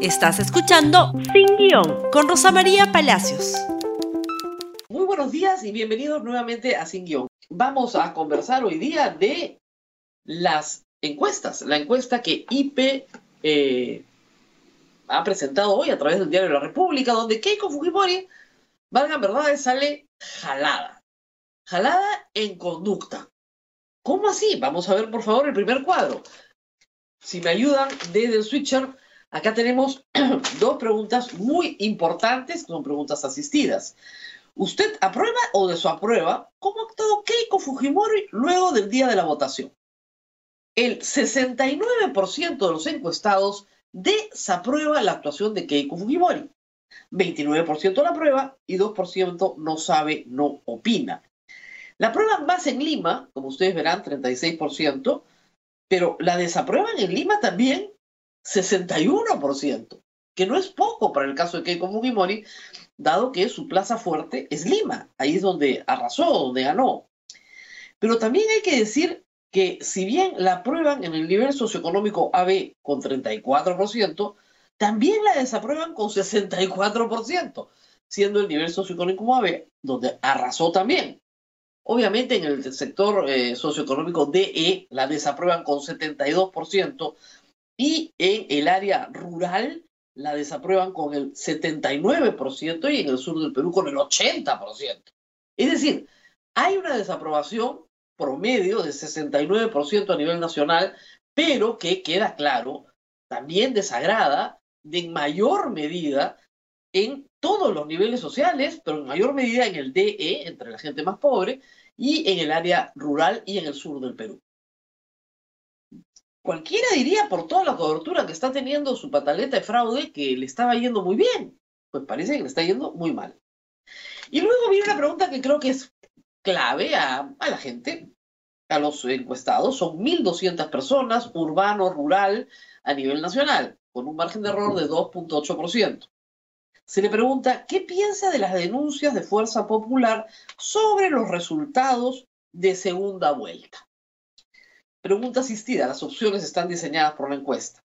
Estás escuchando Sin Guión con Rosa María Palacios. Muy buenos días y bienvenidos nuevamente a Sin Guión. Vamos a conversar hoy día de las encuestas. La encuesta que IP eh, ha presentado hoy a través del diario La República, donde Keiko Fujimori, valgan verdades, sale jalada. Jalada en conducta. ¿Cómo así? Vamos a ver, por favor, el primer cuadro. Si me ayudan desde el switcher, acá tenemos dos preguntas muy importantes, que son preguntas asistidas. ¿Usted aprueba o desaprueba cómo actuado Keiko Fujimori luego del día de la votación? El 69% de los encuestados desaprueba la actuación de Keiko Fujimori. 29% la aprueba y 2% no sabe, no opina. La prueban más en Lima, como ustedes verán, 36%, pero la desaprueban en Lima también 61%, que no es poco para el caso de Keiko Fujimori, dado que su plaza fuerte es Lima, ahí es donde arrasó, donde ganó. Pero también hay que decir que si bien la aprueban en el nivel socioeconómico AB con 34%, también la desaprueban con 64%, siendo el nivel socioeconómico AB donde arrasó también. Obviamente en el sector eh, socioeconómico DE la desaprueban con 72% y en el área rural la desaprueban con el 79% y en el sur del Perú con el 80%. Es decir, hay una desaprobación promedio de 69% a nivel nacional, pero que queda claro, también desagrada de en mayor medida en todos los niveles sociales, pero en mayor medida en el DE, entre la gente más pobre, y en el área rural y en el sur del Perú. Cualquiera diría por toda la cobertura que está teniendo su pataleta de fraude que le estaba yendo muy bien. Pues parece que le está yendo muy mal. Y luego viene una pregunta que creo que es clave a, a la gente, a los encuestados. Son 1.200 personas, urbano, rural, a nivel nacional, con un margen de error de 2.8% se le pregunta qué piensa de las denuncias de Fuerza Popular sobre los resultados de segunda vuelta. Pregunta asistida, las opciones están diseñadas por la encuesta.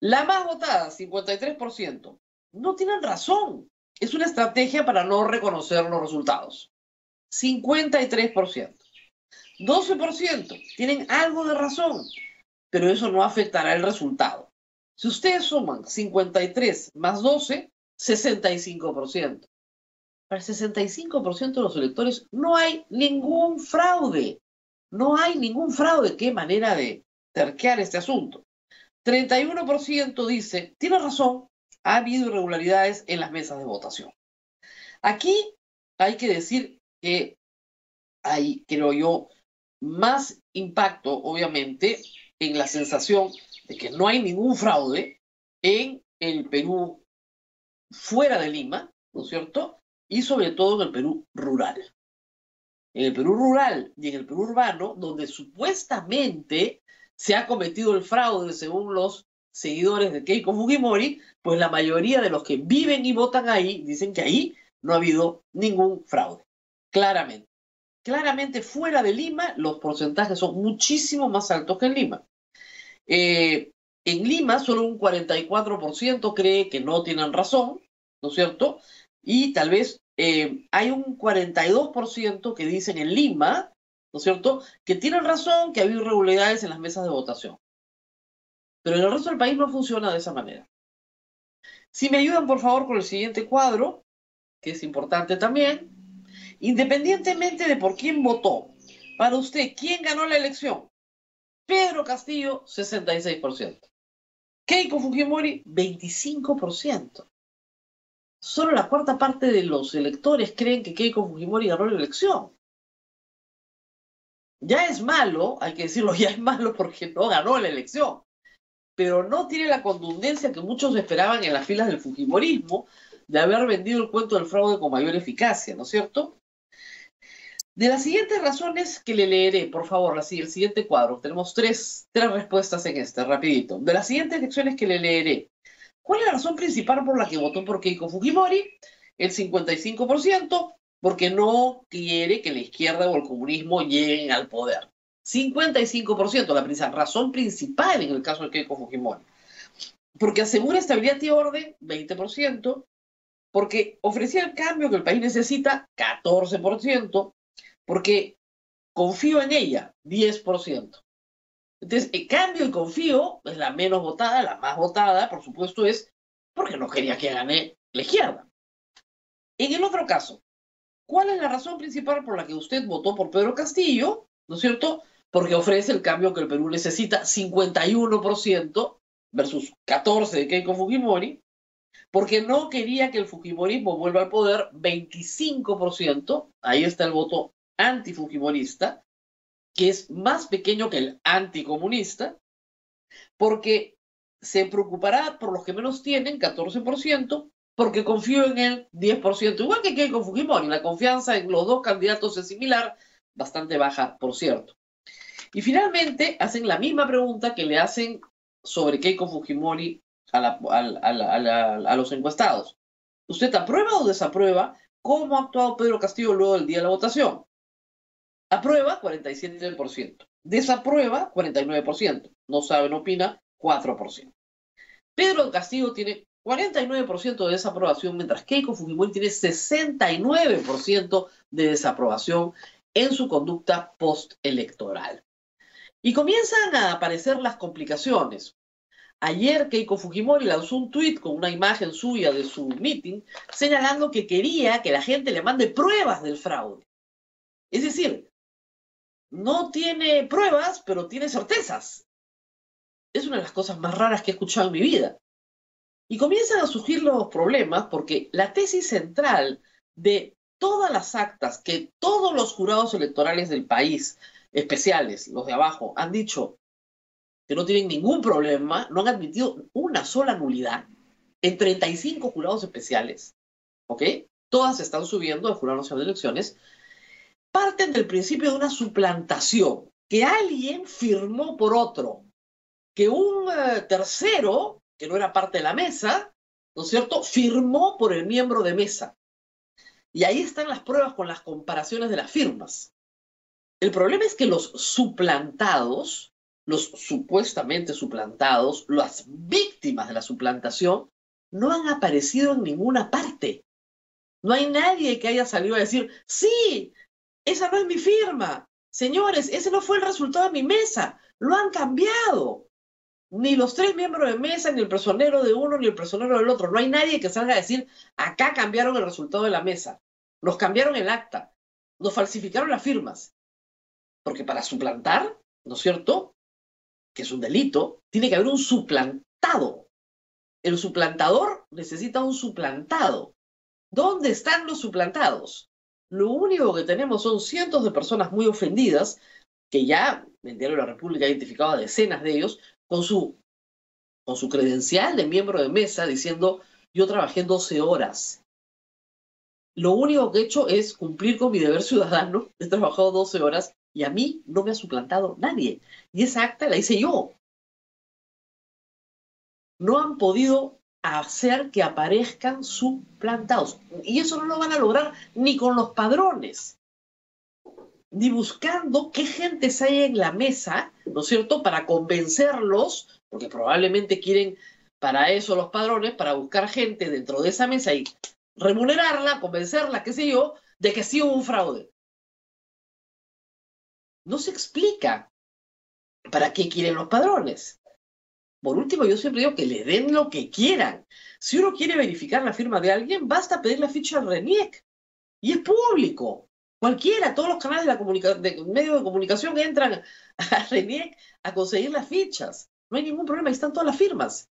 La más votada, 53%, no tienen razón. Es una estrategia para no reconocer los resultados. 53%. 12% tienen algo de razón, pero eso no afectará el resultado. Si ustedes suman 53 más 12, 65%. Para el 65% de los electores no hay ningún fraude. No hay ningún fraude. Qué manera de terquear este asunto. 31% dice, tiene razón, ha habido irregularidades en las mesas de votación. Aquí hay que decir que hay, creo yo, más impacto, obviamente, en la sensación de que no hay ningún fraude en el Perú fuera de Lima, ¿no es cierto? Y sobre todo en el Perú rural. En el Perú rural y en el Perú urbano, donde supuestamente se ha cometido el fraude según los seguidores de Keiko Fujimori, pues la mayoría de los que viven y votan ahí dicen que ahí no ha habido ningún fraude. Claramente. Claramente fuera de Lima los porcentajes son muchísimo más altos que en Lima. Eh, en Lima, solo un 44% cree que no tienen razón, ¿no es cierto? Y tal vez eh, hay un 42% que dicen en Lima, ¿no es cierto?, que tienen razón, que ha habido irregularidades en las mesas de votación. Pero en el resto del país no funciona de esa manera. Si me ayudan, por favor, con el siguiente cuadro, que es importante también, independientemente de por quién votó, para usted, ¿quién ganó la elección? Pedro Castillo, 66%. Keiko Fujimori, 25%. Solo la cuarta parte de los electores creen que Keiko Fujimori ganó la elección. Ya es malo, hay que decirlo, ya es malo porque no ganó la elección, pero no tiene la contundencia que muchos esperaban en las filas del Fujimorismo de haber vendido el cuento del fraude con mayor eficacia, ¿no es cierto? De las siguientes razones que le leeré, por favor, así, el siguiente cuadro, tenemos tres, tres respuestas en este, rapidito. De las siguientes lecciones que le leeré, ¿cuál es la razón principal por la que votó por Keiko Fujimori? El 55%, porque no quiere que la izquierda o el comunismo lleguen al poder. 55%, la razón principal en el caso de Keiko Fujimori. porque asegura estabilidad y orden, 20%, porque ofrecía el cambio que el país necesita, 14%, porque confío en ella, 10%. Entonces, el cambio y confío es la menos votada, la más votada, por supuesto, es porque no quería que gane la izquierda. En el otro caso, ¿cuál es la razón principal por la que usted votó por Pedro Castillo? ¿No es cierto? Porque ofrece el cambio que el Perú necesita, 51% versus 14% de Keiko Fujimori, porque no quería que el Fujimorismo vuelva al poder, 25%, ahí está el voto antifujimorista, que es más pequeño que el anticomunista, porque se preocupará por los que menos tienen, 14%, porque confío en el 10%, igual que Keiko Fujimori. La confianza en los dos candidatos es similar, bastante baja, por cierto. Y finalmente hacen la misma pregunta que le hacen sobre Keiko Fujimori a, a los encuestados. ¿Usted aprueba o desaprueba cómo ha actuado Pedro Castillo luego del día de la votación? Aprueba 47%. Desaprueba 49%. No sabe, no opina 4%. Pedro Castillo tiene 49% de desaprobación, mientras Keiko Fujimori tiene 69% de desaprobación en su conducta postelectoral. Y comienzan a aparecer las complicaciones. Ayer Keiko Fujimori lanzó un tuit con una imagen suya de su meeting señalando que quería que la gente le mande pruebas del fraude. Es decir, no tiene pruebas, pero tiene certezas. Es una de las cosas más raras que he escuchado en mi vida. Y comienzan a surgir los problemas porque la tesis central de todas las actas que todos los jurados electorales del país, especiales, los de abajo, han dicho que no tienen ningún problema, no han admitido una sola nulidad en 35 jurados especiales, ¿ok? Todas están subiendo al Jurado Nacional de Elecciones, parten del principio de una suplantación, que alguien firmó por otro, que un eh, tercero, que no era parte de la mesa, ¿no es cierto?, firmó por el miembro de mesa. Y ahí están las pruebas con las comparaciones de las firmas. El problema es que los suplantados, los supuestamente suplantados, las víctimas de la suplantación, no han aparecido en ninguna parte. No hay nadie que haya salido a decir, sí, esa no es mi firma. Señores, ese no fue el resultado de mi mesa. Lo han cambiado. Ni los tres miembros de mesa, ni el personero de uno, ni el personero del otro. No hay nadie que salga a decir, acá cambiaron el resultado de la mesa. Nos cambiaron el acta. Nos falsificaron las firmas. Porque para suplantar, ¿no es cierto? Que es un delito, tiene que haber un suplantado. El suplantador necesita un suplantado. ¿Dónde están los suplantados? Lo único que tenemos son cientos de personas muy ofendidas, que ya el Diario de la República ha identificado a decenas de ellos, con su, con su credencial de miembro de mesa diciendo, yo trabajé 12 horas. Lo único que he hecho es cumplir con mi deber ciudadano, he trabajado 12 horas y a mí no me ha suplantado nadie. Y esa acta la hice yo. No han podido hacer que aparezcan suplantados. Y eso no lo van a lograr ni con los padrones, ni buscando qué gente hay en la mesa, ¿no es cierto?, para convencerlos, porque probablemente quieren para eso los padrones, para buscar gente dentro de esa mesa y remunerarla, convencerla, qué sé yo, de que sí hubo un fraude. No se explica para qué quieren los padrones. Por último, yo siempre digo que le den lo que quieran. Si uno quiere verificar la firma de alguien, basta pedir la ficha al RENIEC. Y es público. Cualquiera, todos los canales de, de medios de comunicación entran a RENIEC a conseguir las fichas. No hay ningún problema, ahí están todas las firmas.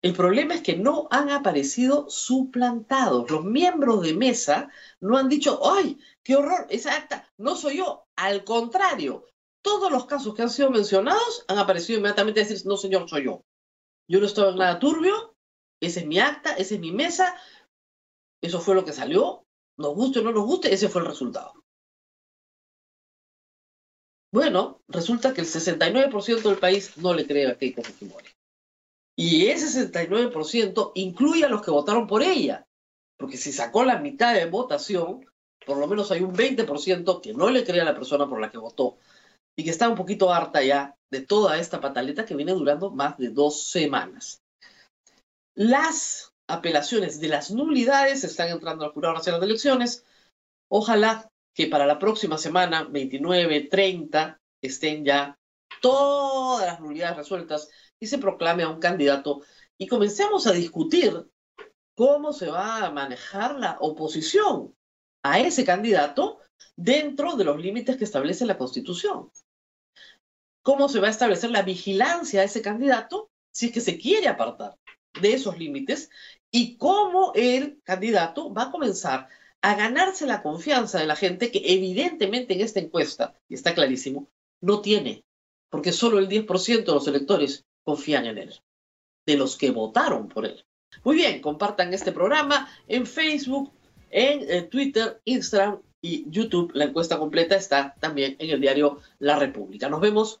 El problema es que no han aparecido suplantados. Los miembros de mesa no han dicho, ¡ay, qué horror! Esa acta no soy yo. Al contrario, todos los casos que han sido mencionados han aparecido inmediatamente a decir, no señor, soy yo. Yo no estoy en nada turbio, ese es mi acta, esa es mi mesa, eso fue lo que salió, nos guste o no nos guste, ese fue el resultado. Bueno, resulta que el 69% del país no le cree a Keiko Fujimori. Y ese 69% incluye a los que votaron por ella, porque si sacó la mitad de votación, por lo menos hay un 20% que no le cree a la persona por la que votó y que está un poquito harta ya de toda esta pataleta que viene durando más de dos semanas. Las apelaciones de las nulidades están entrando al Jurado Nacional de Elecciones. Ojalá que para la próxima semana, 29, 30, estén ya todas las nulidades resueltas y se proclame a un candidato y comencemos a discutir cómo se va a manejar la oposición a ese candidato dentro de los límites que establece la Constitución. ¿Cómo se va a establecer la vigilancia a ese candidato si es que se quiere apartar de esos límites? Y cómo el candidato va a comenzar a ganarse la confianza de la gente que evidentemente en esta encuesta, y está clarísimo, no tiene, porque solo el 10% de los electores confían en él, de los que votaron por él. Muy bien, compartan este programa en Facebook, en eh, Twitter, Instagram y YouTube. La encuesta completa está también en el diario La República. Nos vemos